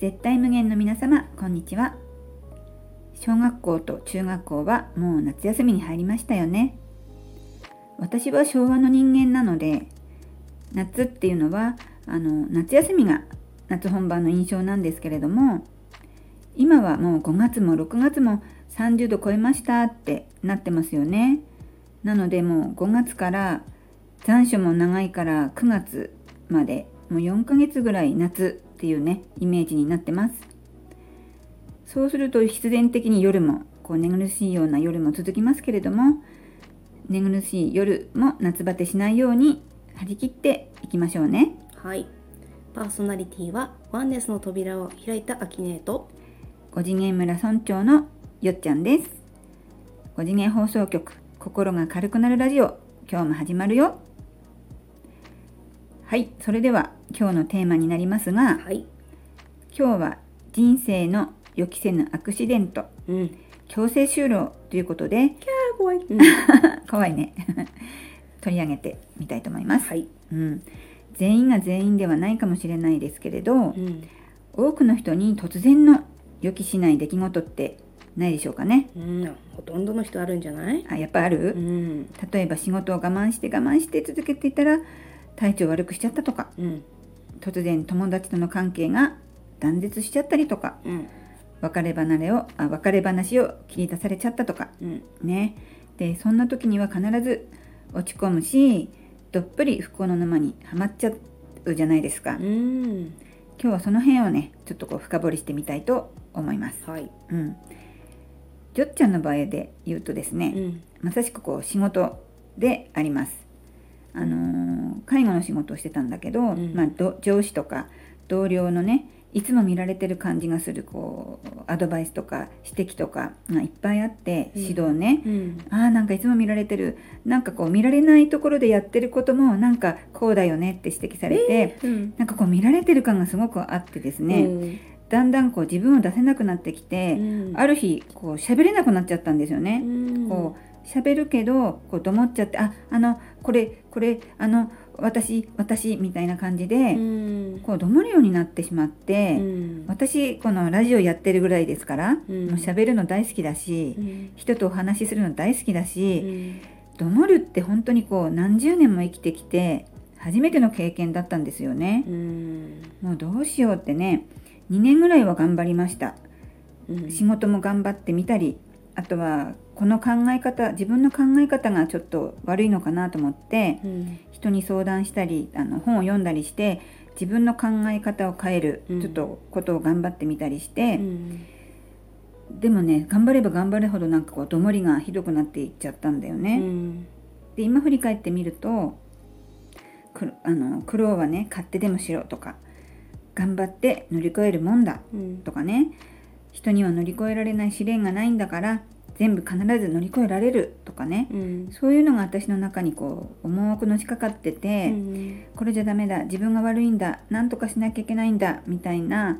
絶対無限の皆様こんにちは。小学校と中学校はもう夏休みに入りましたよね。私は昭和の人間なので夏っていうのはあの夏休みが夏本番の印象なんですけれども今はもう5月も6月も30度超えましたってなってますよね。なのでもう5月から残暑も長いから9月までもう4ヶ月ぐらい夏っていうねイメージになってます。そうすると必然的に夜もこう寝苦しいような夜も続きますけれども寝苦しい夜も夏バテしないように張り切っていきましょうね。はい。パーソナリティはワンネスの扉を開いたアキネート5次元村村長のよっちゃんです。5次元放送局心が軽くなるラジオ今日も始まるよ。はいそれでは今日のテーマになりますがはい。今日は人生の予期せぬアクシデント。うん。強制終了ということで怖い、うん、かわいいね。取り上げてみたいと思います、はい。うん、全員が全員ではないかもしれないですけれどうん。多くの人に突然の予期しない出来事ってないでしょうかね。うん、ほとんどの人あるんじゃない？あやっぱある、うん。例えば仕事を我慢して我慢して続けていたら体調悪くしちゃったとか。うん突然友達との関係が断絶しちゃったりとかうん。別れ離れをあ別れ話を切り出されちゃったとかうん。ね。でそんな時には必ず落ち込むしどっぷり不幸の沼にはまっちゃうじゃないですか、うん。今日はその辺をねちょっとこう深掘りしてみたいと思います。はい。うん。じょっちゃんの場合で言うとですね、うん。まさしくこう仕事でありますあのー介護の仕事をしてたんだけど、ん。まあ、ど上司とか同僚のねいつも見られてる感じがするこうアドバイスとか指摘とかがいっぱいあってうん。指導ね、うん。あーなんかいつも見られてる。なんかこう見られないところでやってることもなんかこうだよねって指摘されて、うん。なんかこう見られてる感がすごくあってですね、だんだんこう自分を出せなくなってきて、うん。ある日こう喋れなくなっちゃったんですよね。うん。こう喋るけどこうどもっちゃってああのこれこれあの私私みたいな感じで、うん。こうどもるようになってしまって、うん。私このラジオやってるぐらいですから、うん。もう喋るの大好きだし、うん。人とお話しするの大好きだうし、ん。どもるって本当にこう何十年も生きてきて初めての経験だったんですよね。うん。もうどうしようってね2年ぐらいは頑張りました。うん。仕事も頑張ってみたりあとはこの考え方自分の考え方がちょっと悪いのかなと思ってうん。人に相談したりあの本を読んだりして自分の考え方を変える、うん。ちょっとことを頑張ってみたりして、うん。でもね頑張れば頑張るほどなんかこうどもりがひどくなっていっちゃったんだようね。ん。で今振り返ってみるとくあの苦労はね買ってでもしろとか頑張って乗り越えるもんだうん。とかね人には乗り越えられない試練がないんだから全部必ず乗り越えられるとかね。うん。そういうのが私の中にこう重くのしかかってて、うん。これじゃダメだ自分が悪いんだ何とかしなきゃいけないんだみたいな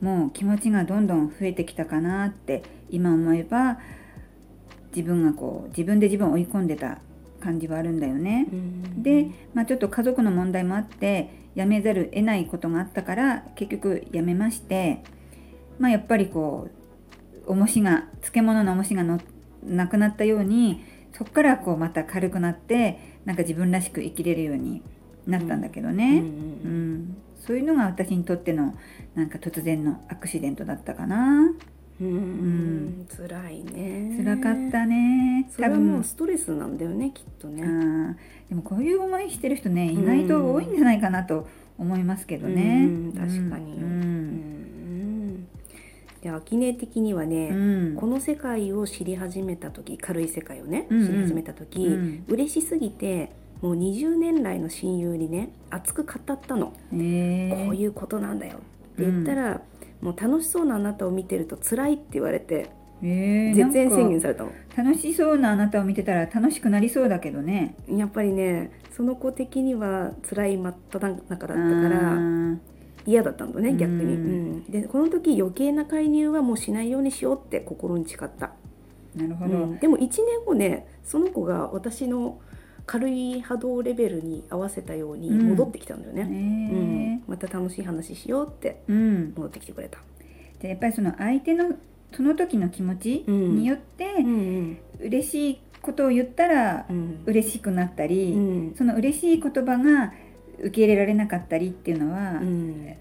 もう気持ちがどんどん増えてきたかなって今思えば自分がこう自分で自分を追い込んでた感じはあるんだよね。うん。で、まあ、ちょっと家族の問題もあって辞めざる得ないことがあったから結局辞めまして、まあ、やっぱりこう重しが漬物の重しがのなくなったようにそこからこうまた軽くなってなんか自分らしく生きれるようになったんだけどうね、んうん。そういうのが私にとってのなんか突然のアクシデントだったかな。うん。辛いね。辛かったね。それはもうストレスなんだよねきっとあねー。でもこういう思いしてる人ね意外と多いんじゃないかなと思いますけどね。うん。確かに。うん。うんでアキネ的にはね、うん。この世界を知り始めた時軽い世界をね、うんうん。知り始めた時、うん。嬉しすぎてもう20年来の親友にね熱く語ったの、え。ーこういうことなんだよって言ったら、もう楽しそうなあなたを見てると辛いって言われてえー絶縁宣言されたの。楽しそうなあなたを見てたら楽しくなりそうだけどね。やっぱりねその子的には辛い真っ只中だったからあ嫌だったんだね逆に、うん。うんでこの時余計な介入はもうしないようにしようって心に誓った、ーなるほど。うん。でも1年後ねその子が私の軽い波動レベルに合わせたようにうん。戻ってきたんだよね、うん。ねまた楽しい話しようって戻ってきてくれた、でやっぱりその相手のその時の気持ちによって、うん。嬉しいことを言ったらうん。嬉しくなったり、うん。その嬉しい言葉が受け入れられなかったりっていうのは、うん。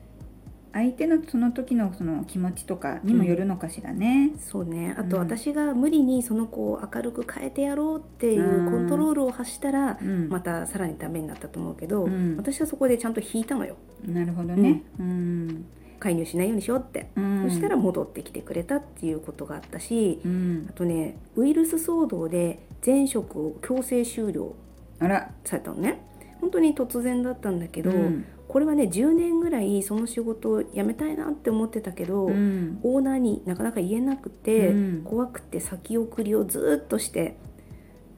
相手のその時のその気持ちとかにもよるのかしらね。そうね。あとうん。私が無理にその子を明るく変えてやろうっていうコントロールを発したらうん。またさらにダメになったと思うけど、うん。私はそこでちゃんと引いたのよ。なるほどね。うん。介入しないようにしようって、うん。そしたら戻ってきてくれたっていうことがあったしうん。あ、とねウイルス騒動で前職を強制終了あら、されたのね本当に突然だったんだけど、うん。これはね10年ぐらいその仕事を辞めたいなって思ってたけど、うん。オーナーになかなか言えなくて、うん。怖くて先送りをずっとして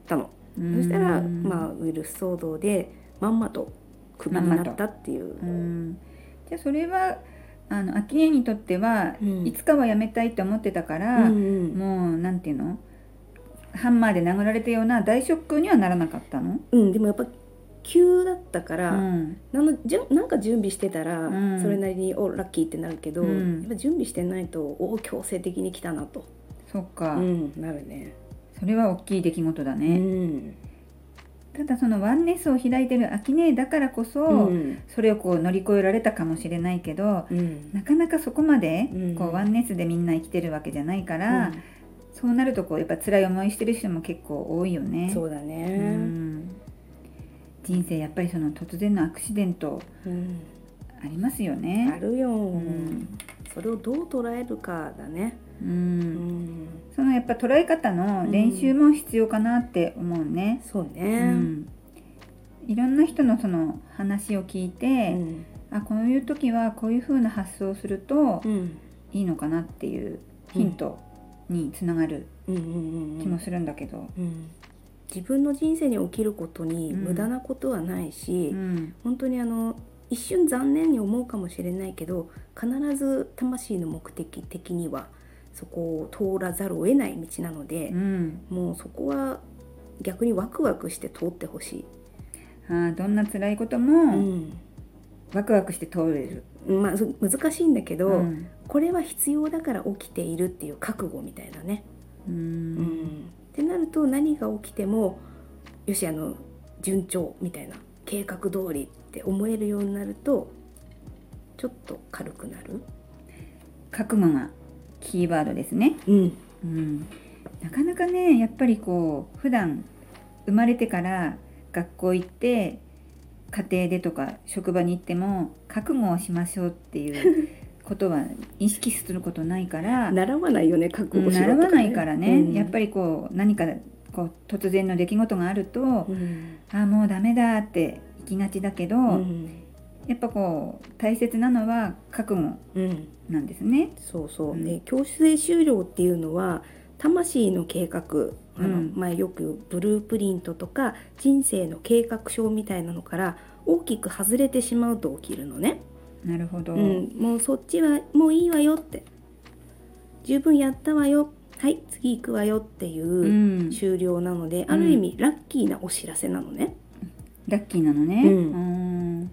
たの、うん。そしたら、まあ、ウイルス騒動でまんまとクビになったっていう、うん、じゃあそれはあの秋音にとっては、うん。いつかは辞めたいって思ってたから、うんうん。もうなんていうの？ハンマーで殴られたような大ショックにはならなかったの、うん、でもやっぱ急だったから、うん。なのじゅなんか準備してたら、うん。それなりにおラッキーってなるけど、うん。やっぱ準備してないとお強制的に来たなと、そっか、うん、なるね。それは大きい出来事だうね、ん。ただそのワンネスを開いてる秋音だからこそ、うん。それをこう乗り越えられたかもしれないけどうん。なかなかそこまでうん。こうワンネスでみんな生きてるわけじゃないから、そうなるとこうやっぱ辛い思いしてる人も結構多いよね。そうだうね、ん人生やっぱりその突然のアクシデントうんありますよあね。るよ、ん。それをどう捉えるかだね。う、うん。ん、そのやっぱ捉え方の練習も必要かなって思うね。そううね。ん、いろんな人のその話を聞いて、うん。あこういう時はこういう風な発想をするとうん。いいのかなっていうヒントにつながる気もするんだけど。うん自分の人生に起きることにうん。無駄なことはないし、うん。本当にあの一瞬残念に思うかもしれないけど必ず魂の目的的にはそこを通らざるを得ない道なのでう、ん、もうそこは逆にワクワクして通ってほしい。あーどんな辛いことうもん。ワクワクして通れる。まあ、そ難しいんだけど、うん。これは必要だから起きているっていう覚悟みたいなね。ううんと何が起きてもよしあの順調みたいな計画通りって思えるようになるとちょっと軽くなる。覚悟がキーワードですね。うんうん、なかなかねやっぱりこう普段生まれてから学校行って家庭でとか職場に行っても覚悟をしましょうっていうことは意識することないから、習わないよね覚うん悟しろとか、習わないからね、やっぱり、りこう何かこう突然の出来事があると、うん。あもうダメだって行きがちだけど、うん。やっぱこう大切なのは覚悟うんなんですね。そうそう、うん。で強制終了っていうのは魂の計画あの、うん。まあ、よくブループリントとか人生の計画書みたいなのから大きく外れてしまうと起きるのね。なるほど。うん、もうそっちはもういいわよって。十分やったわよ。はい次行くわよっていううん。終了なので、ある意味ラッキーなお知らせなのね。ラッキーなのね。うん。うん。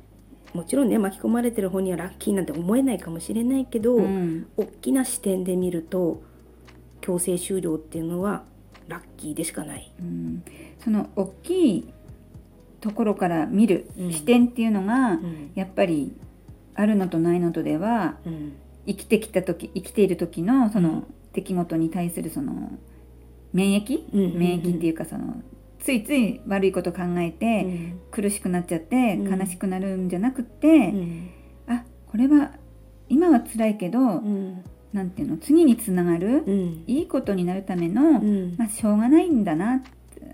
もちろんね巻き込まれてる方にはラッキーなんて思えないかもしれないけど、うん。大きな視点で見ると強制終了っていうのはラッキーでしかない。うん。その大きいところから見るうん。視点っていうのが、うん。やっぱりあるのとないのとではうん。生きてきた時生きている時のその、うん。出来事に対するその免疫、うん免疫っていうかそのついつい悪いこと考えて、うん。苦しくなっちゃってうん。悲しくなるんじゃなくて、うん。あこれは今は辛いけど、うん。なんていうの？次につながる、うん。いいことになるための、うん。まあ、しょうがないんだな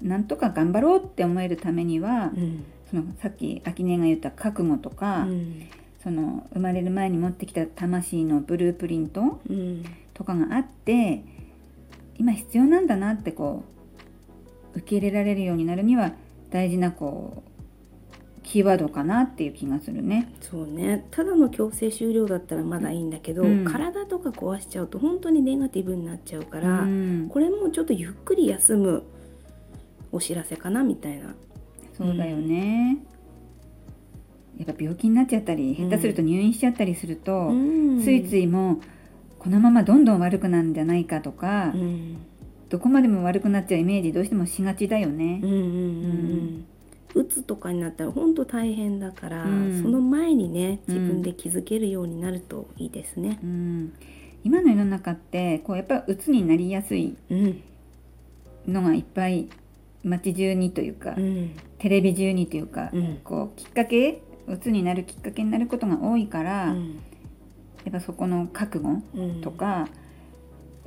なんとか頑張ろうって思えるためには、うん。そのさっき秋音が言った覚悟とか、うんその生まれる前に持ってきた魂のブループリントうん。とかがあって今必要なんだなってこう受け入れられるようになるには大事なこうキーワードかなっていう気がするね。そうね。ただの強制終了だったらまだいいんだけど、うん。体とか壊しちゃうと本当にネガティブになっちゃうから、うん。これもちょっとゆっくり休むお知らせかなみたいな。そうだよね、やっぱ病気になっちゃったり下手すると入院しちゃったりすると、うん。ついついもうこのままどんどん悪くなるんじゃないかとか、うん。どこまでも悪くなっちゃうイメージどうしてもしがちだよね。うんうんうんうん。うつとかになったら本当大変だから、うん。その前にねうん。自分で気づけるようになるといいですね。うん、今の世の中ってこうやっぱ鬱になりやすいうん。のがいっぱい街中にというか、うん。テレビ中にというか、うん。こうきっかけ鬱になるきっかけになることが多いから、やっぱそこの覚悟うん。とか、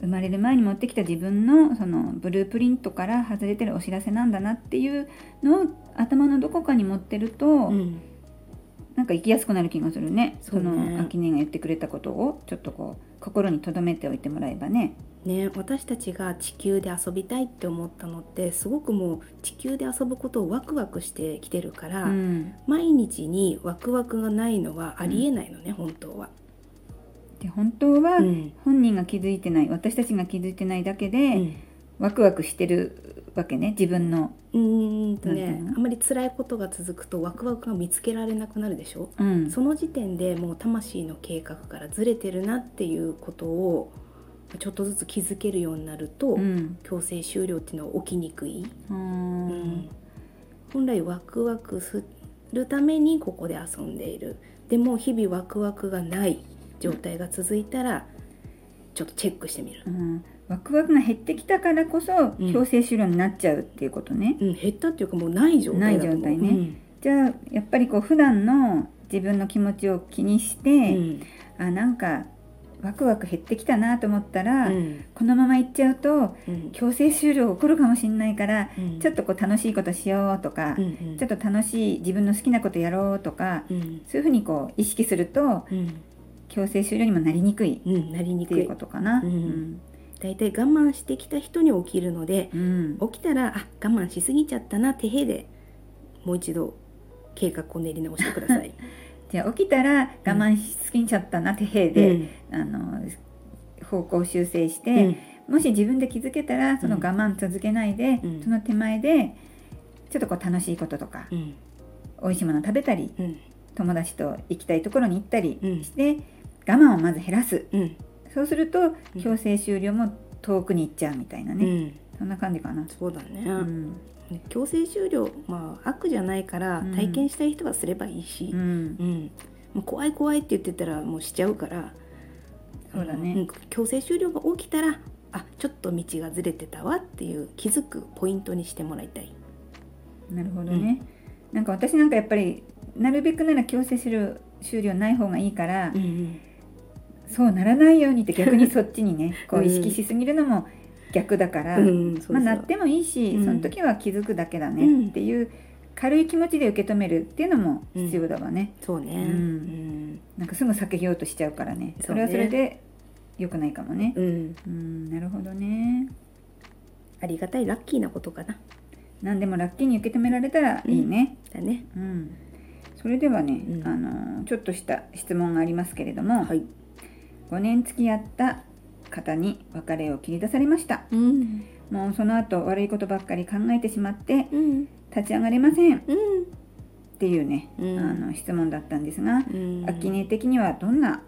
生まれる前に持ってきた自分のそのブループリントから外れてるお知らせなんだなっていうのを頭のどこかに持ってると、うん。なんか生きやすくなる気がするね。そうね。の秋音が言ってくれたことをちょっとこう心に留めておいてもらえばね。ね、私たちが地球で遊びたいって思ったのってすごくもう地球で遊ぶことをワクワクしてきてるから、うん、毎日にワクワクがないのはありえないのね、本当は。で本当はうん。本人が気づいてない私たちが気づいてないだけで、うん。ワクワクしてるわけね自分の。うーんとねあんまり辛いことが続くとワクワクが見つけられなくなるでしょ、うん。その時点でもう魂の計画からずれてるなっていうことをちょっとずつ気づけるようになると、うん。強制終了っていうのは起きにくい、ううん。ん本来ワクワクするためにここで遊んでいる。でも日々ワクワクがない状態が続いたらちょっとチェックしてみる、うん。ワクワクが減ってきたからこそうん。強制終了になっちゃうっていうことね。うん、減ったっていうかもうない状態ない状態ね。じゃあやっぱりこう普段の自分の気持ちを気にして、うん。あなんかワクワク減ってきたなと思ったら、うん。このまま行っちゃうとうん。強制終了起こるかもしれないから、うん。ちょっとこう楽しいことしようとか、うんうん。ちょっと楽しい自分の好きなことやろうとか、うん。そういうふうにこう意識するとうん。強制終了にもなりにくいうん、なりにくい。っていうことかな。うん。だいたい我慢してきた人に起きるのでうん。起きたらあ我慢しすぎちゃったなてへでもう一度計画を練り直してください。じゃあ起きたら我慢しすぎちゃったなてへで、あの方向修正しうて、ん。もし自分で気づけたらその我慢続けないで、うん。その手前でちょっとこう楽しいこととか、うん。美味しいもの食べたりうん。友達と行きたいところに行ったりうん。して、我慢をまず減らす。うん。そうするとうん。強制終了も遠くに行っちゃうみたいなね、うんそんな感じかな。そうだね、うん。強制終了まあ悪じゃないからうん。体験したい人はすればいいしう、ん。うん。もう怖い怖いって言ってたらもうしちゃうからそうだね。ん。強制終了が起きたらあちょっと道がずれてたわっていう気づくポイントにしてもらいたい。なるほどね、なんか私なんかやっぱりなるべくなら強制終了終了ない方がいいから、うんそうならないようにって逆にそっちにねこううん意識しすぎるのも逆だから、うんそうそう。まあ、なってもいいし、うん。その時は気づくだけだねうん。っていう軽い気持ちで受け止めるっていうのも必要だわね、そうね。うん。うん。なんかすぐ避けようとしちゃうからね。そね。そうれはそれで良くないかもね。うん、うんなるほどね。ありがたいラッキーなことかな。何でもラッキーに受け止められたらいいね。だね。うん、それではね、うん。あのちょっとした質問がありますけれども、はい。5年付き合った方に別れを切り出されましたうん。もうその後悪いことばっかり考えてしまってうん。立ち上がれませんっうん。ていうね、うんあの質問だったんですが、うんアキネ的にはどんな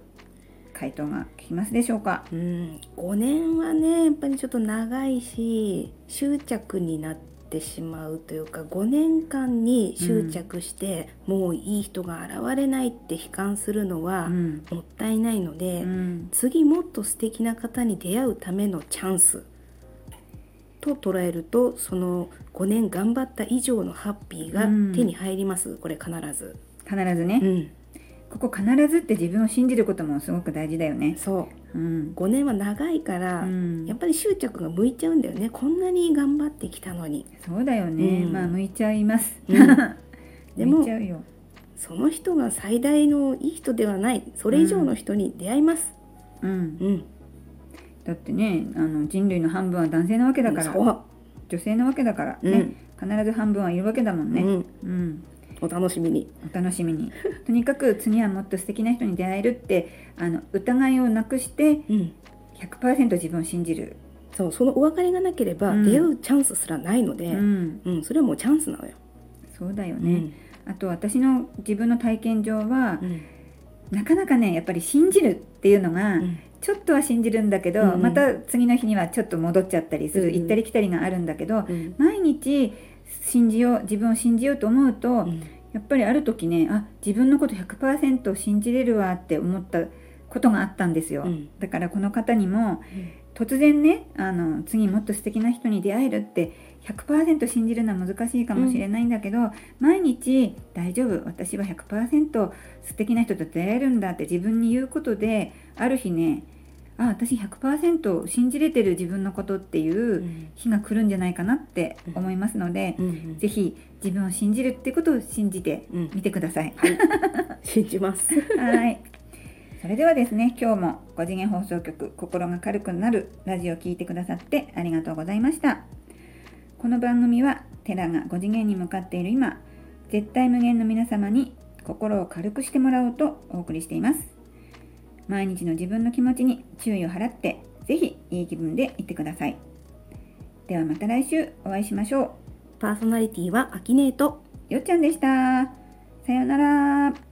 回答が聞きますでしょうか？うん、5年はねやっぱりちょっと長いし執着になってしまうというか5年間に執着して、もういい人が現れないって悲観するのはうん。もったいないので、うん。次もっと素敵な方に出会うためのチャンスと捉えるとその5年頑張った以上のハッピーがうん。手に入ります、これ必ず。必ずね、うん、ここ必ずって自分を信じることもすごく大事だよね。そううん、5年は長いから、うん。やっぱり執着が向いちゃうんだよね。こんなに頑張ってきたのに。そうだよね、うん。まあ向いちゃいます、うん。でも向いちゃうよ。その人が最大のいい人ではない。それ以上の人に出会います。うん。うん、だってねあの人類の半分は男性なわけだから。女性なわけだからうん。ね、必ず半分はいるわけだもんね、うん、うん、お楽しみに。お楽しみに。とにかく次はもっと素敵な人に出会えるってあの疑いをなくしてうん。100%自分を信じる、そうそのお別れがなければうん。出会うチャンスすらないので、うん、うんそれはもうチャンスなのよ。そうだよね、うん。あと私の自分の体験上はう、ん。なかなかねやっぱり信じるっていうのが、うん。ちょっとは信じるんだけど、うんうん。また次の日にはちょっと戻っちゃったりする、行ったり来たりがあるんだけど、うん。毎日信じよう自分を信じようと思うと、うん。やっぱりある時ねあ自分のこと100%信じれるわって思ったことがあったんですよ、うん。だからこの方にも突然ねあの次もっと素敵な人に出会えるって100%信じるのは難しいかもしれないんだけど、毎日大丈夫私は100%素敵な人と出会えるんだって自分に言うことである日ねあ私100%信じれてる自分のことっていううん日が来るんじゃないかなって思いますので、うんぜひ自分を信じるっていうことを信じてうんみてください。信じます はい。それではですね、今日も5次元放送局心が軽くなるラジオを聞いてくださってありがとうございました。この番組はテラが5次元に向かっている今、絶対無限の皆様に心を軽くしてもらおうとお送りしています。毎日の自分の気持ちに注意を払って、ぜひいい気分でいってください。ではまた来週お会いしましょパーソナリティはアキネートう。よっちゃんでした。さようなら。